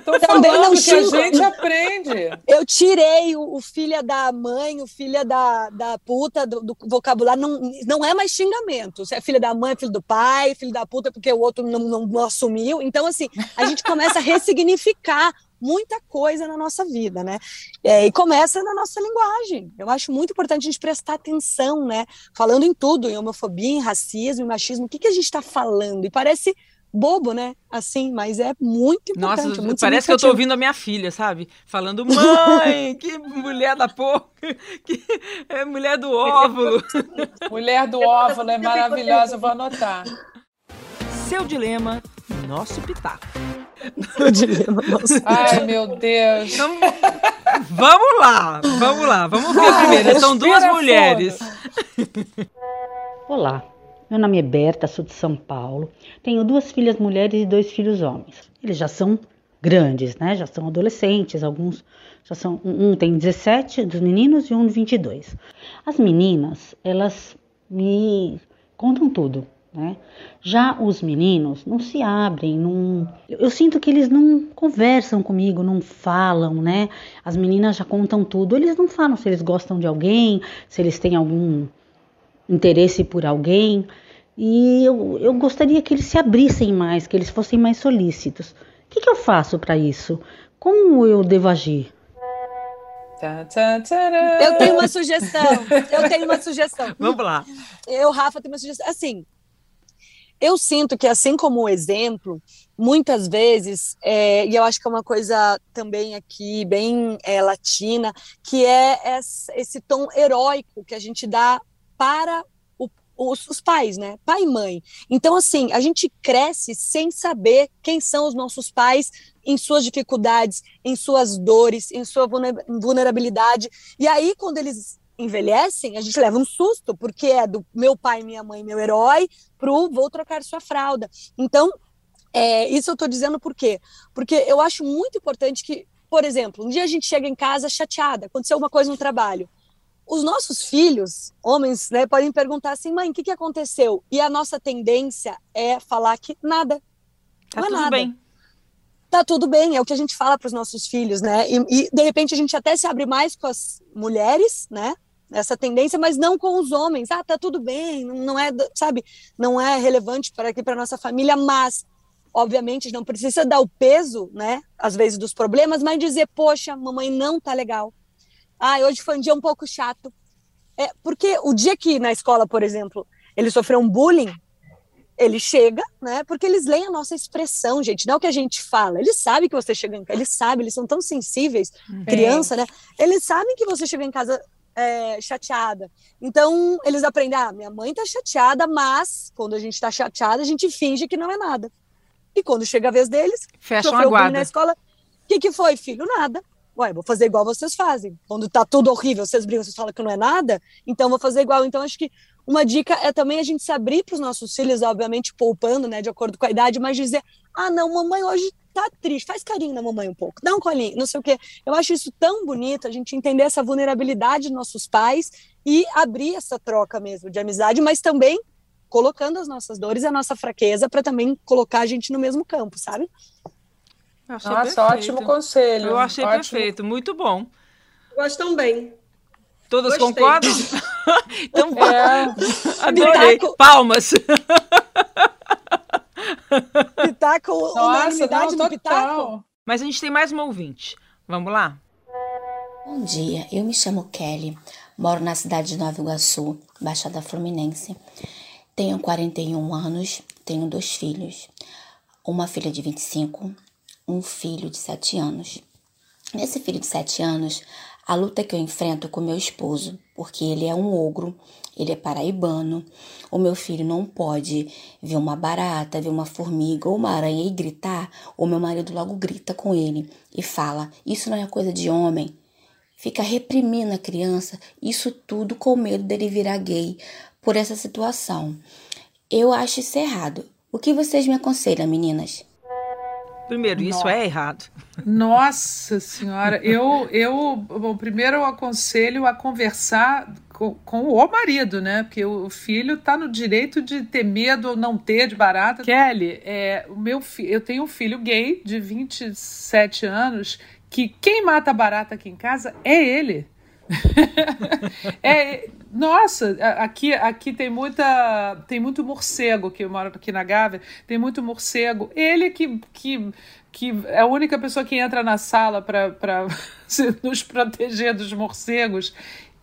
S3: Tô Também falando não que a gente aprende.
S5: Eu tirei o, o filha da mãe, o filha da, da puta do, do vocabulário não, não é mais xingamento. Você é filha da mãe, filho do pai, filho da puta, porque o outro não, não, não assumiu. Então, assim, a gente começa a ressignificar muita coisa na nossa vida, né? É, e começa na nossa linguagem. Eu acho muito importante a gente prestar atenção, né? Falando em tudo, em homofobia, em racismo, em machismo, o que, que a gente está falando? E parece bobo, né? Assim, mas é muito importante. Nossa, muito
S1: parece que eu tô ouvindo a minha filha, sabe? Falando, <laughs> mãe, que mulher da porra, <laughs> que é mulher do óvulo.
S3: mulher do óvulo é <laughs> maravilhosa, vou anotar.
S1: Seu dilema, nosso pitaco. <laughs>
S5: Seu dilema, nosso pitaco.
S3: Ai, meu Deus.
S1: Então, vamos lá, vamos lá, vamos ver primeiro. São duas mulheres.
S7: Olá, meu nome é Berta, sou de São Paulo. Tenho duas filhas mulheres e dois filhos homens. Eles já são grandes, né? Já são adolescentes, alguns já são um tem 17 dos meninos e um 22. As meninas, elas me contam tudo, né? Já os meninos não se abrem, não... eu sinto que eles não conversam comigo, não falam, né? As meninas já contam tudo, eles não falam se eles gostam de alguém, se eles têm algum interesse por alguém. E eu, eu gostaria que eles se abrissem mais, que eles fossem mais solícitos. O que, que eu faço para isso? Como eu devo agir?
S5: Eu tenho uma sugestão. Eu tenho uma sugestão.
S1: Vamos lá.
S5: Eu, Rafa, tenho uma sugestão. Assim, eu sinto que, assim como o exemplo, muitas vezes, é, e eu acho que é uma coisa também aqui bem é, latina, que é esse tom heróico que a gente dá para os, os, pais, né? Pai e mãe. Então, assim, a gente cresce sem saber quem são os nossos pais em suas dificuldades, em suas dores, em sua vulnerabilidade. E aí, quando eles envelhecem, a gente leva um susto, porque é do meu pai, minha mãe, meu herói, pro vou trocar sua fralda. Então, é, isso eu estou dizendo por quê? Porque eu acho muito importante que, por exemplo, um dia a gente chega em casa chateada, aconteceu alguma coisa no trabalho os nossos filhos, homens, né, podem perguntar assim, mãe, o que, que aconteceu? E a nossa tendência é falar que nada.
S1: Tá não é tudo nada. bem.
S5: Tá tudo bem, é o que a gente fala para os nossos filhos, né? E, e, de repente a gente até se abre mais com as mulheres, né? Essa tendência, mas não com os homens. Ah, tá tudo bem, não é, sabe, não é relevante para aqui para nossa família, mas obviamente não precisa dar o peso, né, às vezes dos problemas, mas dizer, poxa, mamãe não tá legal. Ah, hoje foi um dia um pouco chato. É, porque o dia que na escola, por exemplo, ele sofreu um bullying, ele chega, né? Porque eles leem a nossa expressão, gente, não é o que a gente fala. Eles sabem que você chega em casa, eles sabem, eles são tão sensíveis, é. criança, né? Eles sabem que você chega em casa é, chateada. Então, eles aprendem, ah, minha mãe tá chateada, mas quando a gente tá chateada, a gente finge que não é nada. E quando chega a vez deles,
S1: Fecha a guarda.
S5: na escola, o que, que foi, filho? Nada. Ué, vou fazer igual vocês fazem. Quando tá tudo horrível, vocês brigam, vocês falam que não é nada, então vou fazer igual. Então, acho que uma dica é também a gente se abrir para os nossos filhos, obviamente poupando, né, de acordo com a idade, mas dizer: ah, não, mamãe hoje tá triste, faz carinho na mamãe um pouco, dá um colinho, não sei o quê. Eu acho isso tão bonito, a gente entender essa vulnerabilidade dos nossos pais e abrir essa troca mesmo de amizade, mas também colocando as nossas dores e a nossa fraqueza para também colocar a gente no mesmo campo, sabe?
S3: Nossa, perfeito. ótimo conselho.
S1: Eu achei
S3: ótimo.
S1: perfeito, muito bom.
S6: Gostam bem.
S1: Todas Gostei. concordam? <laughs> então, é. <laughs> adorei. Palmas. <laughs>
S5: Pitaco, <laughs> Nossa, não, no Pitaco.
S1: Mas a gente tem mais uma ouvinte. Vamos lá?
S8: Bom dia, eu me chamo Kelly, moro na cidade de Nova Iguaçu, Baixada Fluminense. Tenho 41 anos, tenho dois filhos. Uma filha de 25, um filho de 7 anos. Nesse filho de 7 anos, a luta que eu enfrento com meu esposo, porque ele é um ogro, ele é paraibano. O meu filho não pode ver uma barata, ver uma formiga ou uma aranha e gritar. O meu marido logo grita com ele e fala: Isso não é coisa de homem. Fica reprimindo a criança, isso tudo com medo dele virar gay por essa situação. Eu acho isso errado. O que vocês me aconselham, meninas?
S1: Primeiro, isso é errado.
S3: Nossa senhora, eu, eu bom, primeiro eu aconselho a conversar com, com, o marido, né? Porque o filho está no direito de ter medo ou não ter de barata. Kelly, é, o meu eu tenho um filho gay de 27 anos que quem mata barata aqui em casa é ele. <laughs> é, nossa, aqui, aqui tem muita tem muito morcego que eu moro aqui na Gávea, tem muito morcego. Ele que, que, que é a única pessoa que entra na sala para <laughs> nos proteger dos morcegos.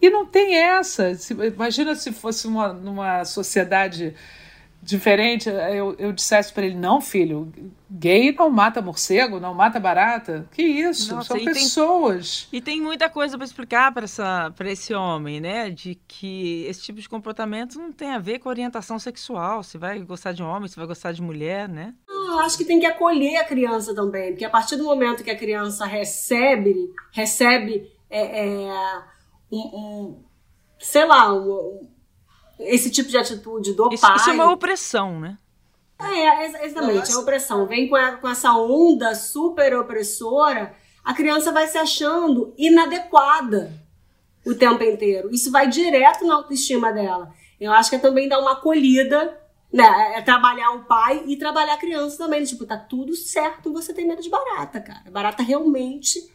S3: E não tem essa. Imagina se fosse uma, numa sociedade diferente, eu, eu dissesse para ele: não, filho, gay não mata morcego, não mata barata. Que isso? Nossa, São e pessoas.
S1: Tem, e tem muita coisa para explicar para esse homem, né? De que esse tipo de comportamento não tem a ver com orientação sexual. Se vai gostar de homem, se vai gostar de mulher, né?
S6: Eu acho que tem que acolher a criança também, porque a partir do momento que a criança recebe, recebe é, é, um, um, sei lá, um, esse tipo de atitude do
S1: isso,
S6: pai.
S1: Isso é uma opressão, né?
S6: É, exatamente, é opressão. Vem com, a, com essa onda super opressora, a criança vai se achando inadequada o tempo inteiro. Isso vai direto na autoestima dela. Eu acho que é também dar uma acolhida, né? É trabalhar o pai e trabalhar a criança também. Tipo, tá tudo certo, você tem medo de barata, cara. Barata realmente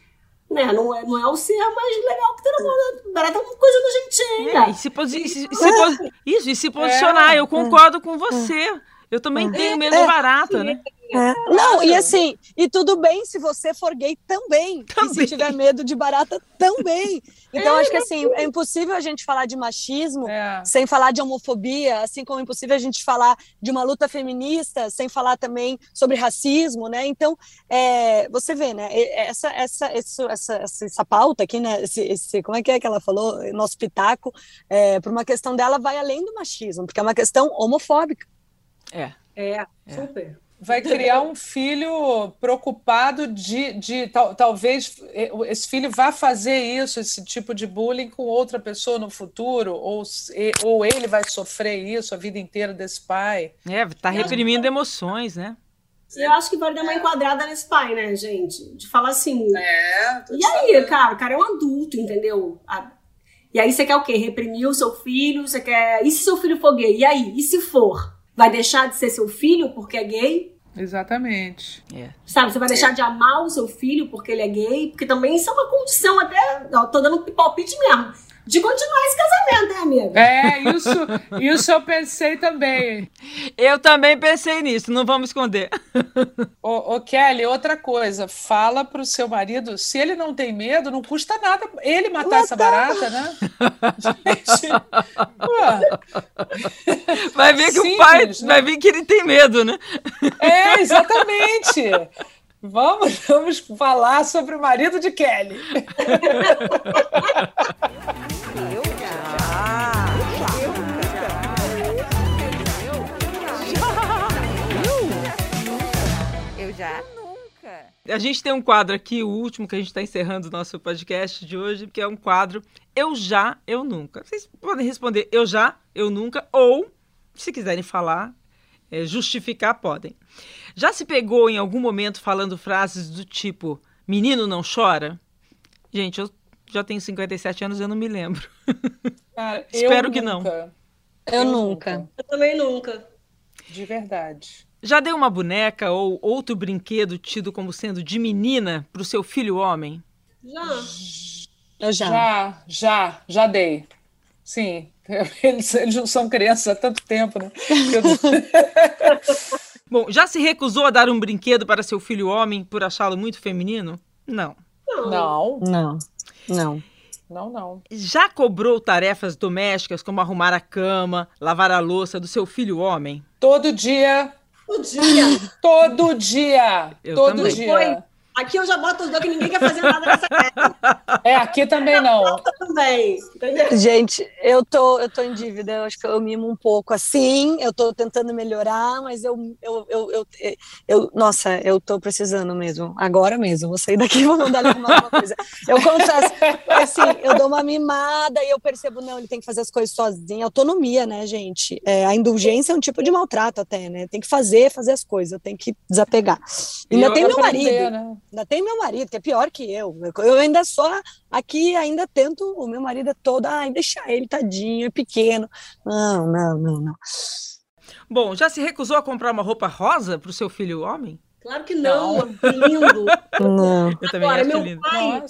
S6: né? Não é, não é o ser mais legal que tem no mundo. Barata é uma coisa nojentinha.
S1: É, e se, posi se, se, se, isso, e se posicionar. É. Eu concordo com você. Eu também tenho medo de barata, né?
S5: É. Não, e assim, e tudo bem se você for gay também. também. E se tiver medo de barata também. Então, é, acho que assim, é impossível a gente falar de machismo é. sem falar de homofobia, assim como é impossível a gente falar de uma luta feminista sem falar também sobre racismo, né? Então, é, você vê, né? Essa, essa, essa, essa, essa pauta aqui, né? Esse, esse, como é que é que ela falou? Nosso pitaco, é, por uma questão dela, vai além do machismo, porque é uma questão homofóbica.
S1: É.
S6: É, super
S3: vai criar um filho preocupado de, de tal, talvez esse filho vá fazer isso, esse tipo de bullying com outra pessoa no futuro, ou, ou ele vai sofrer isso a vida inteira desse pai.
S1: É, tá reprimindo emoções, né?
S6: Eu acho que vai dar uma enquadrada nesse pai, né, gente? De falar assim. É. E aí, cara, o cara é um adulto, entendeu? E aí você quer o quê? Reprimir o seu filho? Você quer. E se seu filho for gay? E aí? E se for? Vai deixar de ser seu filho porque é gay?
S3: Exatamente.
S1: É.
S6: Sabe, você vai deixar de amar o seu filho porque ele é gay? Porque também isso é uma condição até. Ó, tô dando palpite mesmo. De continuar esse casamento, né, amiga?
S3: É, isso, isso eu pensei também.
S1: Eu também pensei nisso, não vamos esconder.
S3: Ô, ô Kelly, outra coisa, fala pro seu marido, se ele não tem medo, não custa nada ele matar, matar. essa barata, né? Gente,
S1: vai ver que Simples, o pai, né? vai ver que ele tem medo, né?
S3: É, exatamente. Vamos, vamos falar sobre o marido de Kelly. <laughs> Eu já.
S1: Eu já. Nunca. A gente tem um quadro aqui, o último que a gente está encerrando o nosso podcast de hoje, que é um quadro Eu já, eu nunca. Vocês podem responder eu já, eu nunca, ou, se quiserem falar, é, justificar, podem. Já se pegou em algum momento falando frases do tipo menino não chora? Gente, eu já tenho 57 anos eu não me lembro. <laughs>
S3: Cara, Espero que não. Eu,
S5: eu nunca.
S6: Eu também nunca.
S3: De verdade.
S1: Já deu uma boneca ou outro brinquedo tido como sendo de menina para o seu filho homem?
S6: Já.
S5: Eu já.
S3: Já, já, já dei. Sim. <laughs> Eles, eles não são crianças há tanto tempo, né? <laughs>
S1: Bom, já se recusou a dar um brinquedo para seu filho homem por achá-lo muito feminino? Não.
S3: Não.
S5: Não. Não.
S3: Não, não.
S1: Já cobrou tarefas domésticas como arrumar a cama, lavar a louça do seu filho homem?
S3: Todo dia.
S6: Todo dia.
S3: Todo dia.
S1: Eu
S3: Todo
S1: também.
S3: dia.
S6: Foi. Aqui eu já boto os dois que ninguém quer fazer nada nessa casa.
S3: É, aqui também não.
S6: também?
S5: Gente, eu tô, eu tô em dívida, eu acho que eu mimo um pouco assim, eu tô tentando melhorar, mas eu, eu, eu, eu, eu nossa, eu tô precisando mesmo, agora mesmo, vou sair daqui e <laughs> vou mandar ele arrumar alguma coisa. Eu confesso, assim, eu dou uma mimada e eu percebo, não, ele tem que fazer as coisas sozinho, autonomia, né, gente? É, a indulgência é um tipo de maltrato até, né? Tem que fazer, fazer as coisas, tem que desapegar. E ainda tem meu marido. Né? Ainda tem meu marido, que é pior que eu. Eu ainda só aqui ainda tento, o meu marido é todo, ai, deixa ele, tadinho, é pequeno. Não, não, não, não.
S1: Bom, já se recusou a comprar uma roupa rosa para o seu filho homem?
S6: Claro que não, não. lindo.
S5: Não. <laughs>
S1: Eu também Agora, acho
S6: meu
S1: lindo.
S6: Pai,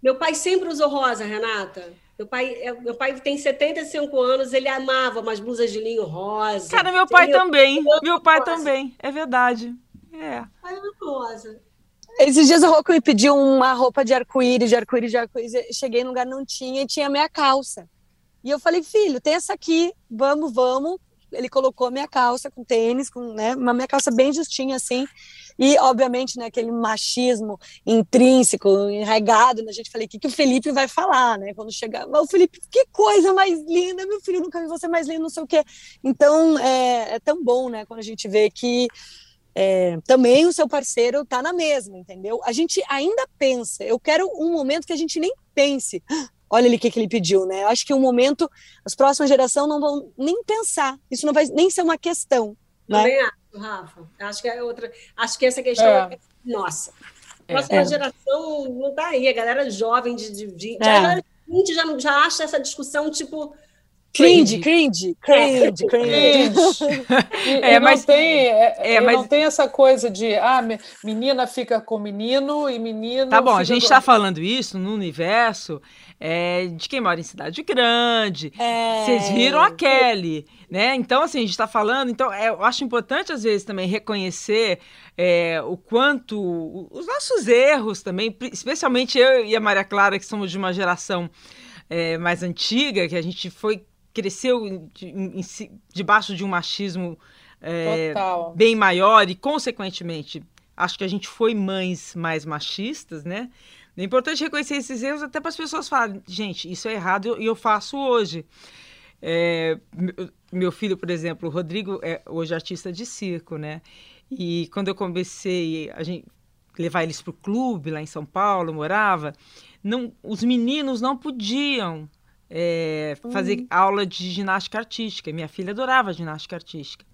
S6: meu pai sempre usou rosa, Renata. Meu pai, é, meu pai tem 75 anos, ele amava umas blusas de linho rosa.
S1: Cara, meu pai também. Meu pai rosa. também, é verdade. É.
S6: Pai rosa.
S5: Esses dias o Rocco me pediu uma roupa de arco-íris, de arco-íris, de arco-íris. Cheguei no lugar, não tinha, e tinha minha calça. E eu falei, filho, tem essa aqui, vamos, vamos. Ele colocou minha calça com tênis, com, né, uma minha calça bem justinha, assim. E, obviamente, né, aquele machismo intrínseco, enraigado né, gente. Falei, o que, que o Felipe vai falar, né? Quando chegar, o Felipe, que coisa mais linda, meu filho, nunca vi você mais lindo, não sei o quê. Então, é, é tão bom, né, quando a gente vê que é, também o seu parceiro está na mesma, entendeu? A gente ainda pensa, eu quero um momento que a gente nem pense, olha ali o que, que ele pediu, né? Eu acho que um momento, as próximas gerações não vão nem pensar, isso não vai nem ser uma questão.
S6: Né? Também acho, Rafa. Acho que é outra. Acho que essa questão é, é nossa. A próxima é. geração não está aí, a galera jovem de, de 20, é. 20 já, já acha essa discussão tipo
S5: Cringe, cringe, cringe, cringe.
S3: é, <laughs> mas não tem, é, é, mas não tem essa coisa de ah, menina fica com menino e menino.
S1: Tá bom, a gente está com... falando isso no universo é, de quem mora em cidade grande. É... Vocês viram a Kelly, né? Então, assim, a gente está falando. Então, é, eu acho importante, às vezes, também reconhecer é, o quanto. os nossos erros também, especialmente eu e a Maria Clara, que somos de uma geração é, mais antiga, que a gente foi cresceu em, em, debaixo de um machismo é, bem maior e, consequentemente, acho que a gente foi mães mais machistas, né? É importante reconhecer esses erros até para as pessoas falarem, gente, isso é errado e eu faço hoje. É, meu filho, por exemplo, o Rodrigo é hoje artista de circo, né? E quando eu comecei a gente levar eles para o clube lá em São Paulo, morava, não, os meninos não podiam é, fazer uhum. aula de ginástica artística. Minha filha adorava ginástica artística.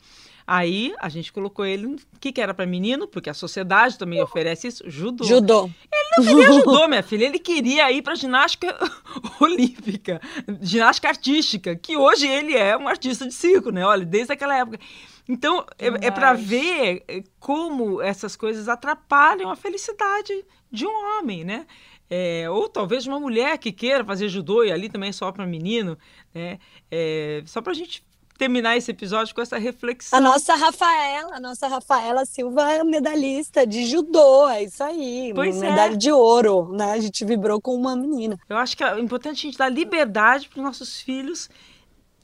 S1: Aí a gente colocou ele, o que, que era para menino, porque a sociedade também oferece isso, judô.
S5: Judô.
S1: Ele não queria <laughs> judô, minha filha, ele queria ir para ginástica <laughs> olímpica, ginástica artística, que hoje ele é um artista de circo, né? Olha, desde aquela época. Então, é, é para ver como essas coisas atrapalham a felicidade de um homem, né? É, ou talvez uma mulher que queira fazer judô e ali também é só para menino, né? É, só para a gente terminar esse episódio com essa reflexão.
S5: A nossa Rafaela, a nossa Rafaela Silva é medalhista de judô, é isso aí, pois medalha é. de ouro, né? A gente vibrou com uma menina.
S1: Eu acho que é importante a gente dar liberdade para os nossos filhos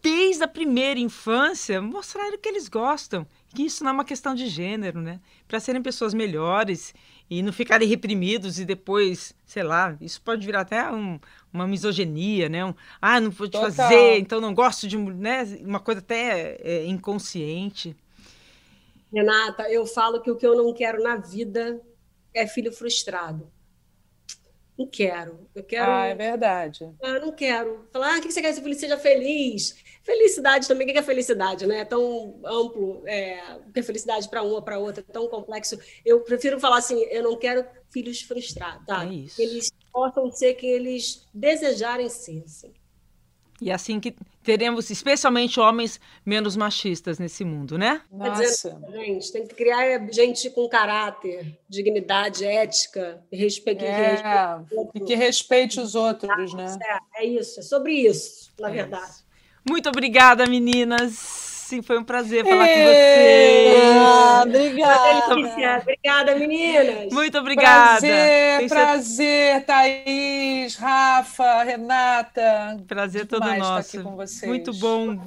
S1: desde a primeira infância mostrar o que eles gostam, que isso não é uma questão de gênero, né? Para serem pessoas melhores e não ficarem reprimidos e depois, sei lá, isso pode virar até um, uma misoginia, né? Um, ah, não vou te fazer, então não gosto de, né? Uma coisa até é, inconsciente.
S6: Renata, eu falo que o que eu não quero na vida é filho frustrado. Não quero. Eu quero.
S3: Ah, é verdade.
S6: Ah, não quero. Falar, ah, o que você quer que seu filho seja feliz? Felicidade também, o que é felicidade, né? É tão amplo, é, o que é felicidade para uma, para outra, é tão complexo. Eu prefiro falar assim: eu não quero filhos frustrados, tá? É isso. Eles possam ser quem eles desejarem ser. Assim.
S1: E assim que teremos, especialmente homens menos machistas nesse mundo, né?
S6: Nossa. Dizer, gente, tem que criar gente com caráter, dignidade, ética, respeito.
S3: É, que, que respeite os outros, né?
S6: É, é isso, é sobre isso, na é verdade. Isso.
S1: Muito obrigada, meninas. Sim, foi um prazer falar com vocês.
S5: Ah, obrigada.
S6: Obrigada, meninas.
S1: Muito obrigada.
S3: Prazer, prazer, Thaís, Rafa, Renata.
S1: Prazer todo nosso. Estar aqui com vocês. Muito bom.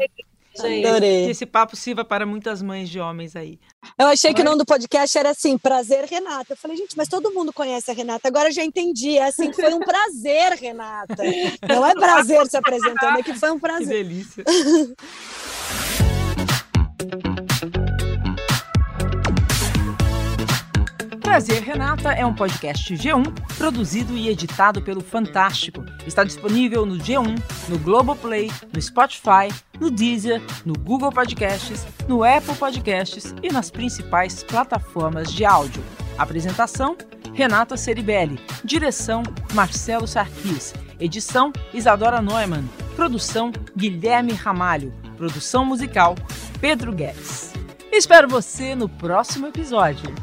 S5: Gente. Adorei.
S1: Que esse papo sirva para muitas mães de homens aí.
S5: Eu achei que o nome do podcast era assim, Prazer Renata. Eu falei, gente, mas todo mundo conhece a Renata. Agora eu já entendi. É assim, foi um prazer, Renata. Não é prazer se apresentando, é que foi um prazer.
S1: Que delícia. Prazer Renata é um podcast G1 produzido e editado pelo Fantástico. Está disponível no G1, no Globoplay, no Spotify, no Deezer, no Google Podcasts, no Apple Podcasts e nas principais plataformas de áudio. Apresentação: Renata Ceribelli. Direção: Marcelo Sarquis. Edição: Isadora Neumann. Produção: Guilherme Ramalho. Produção musical: Pedro Guedes. Espero você no próximo episódio.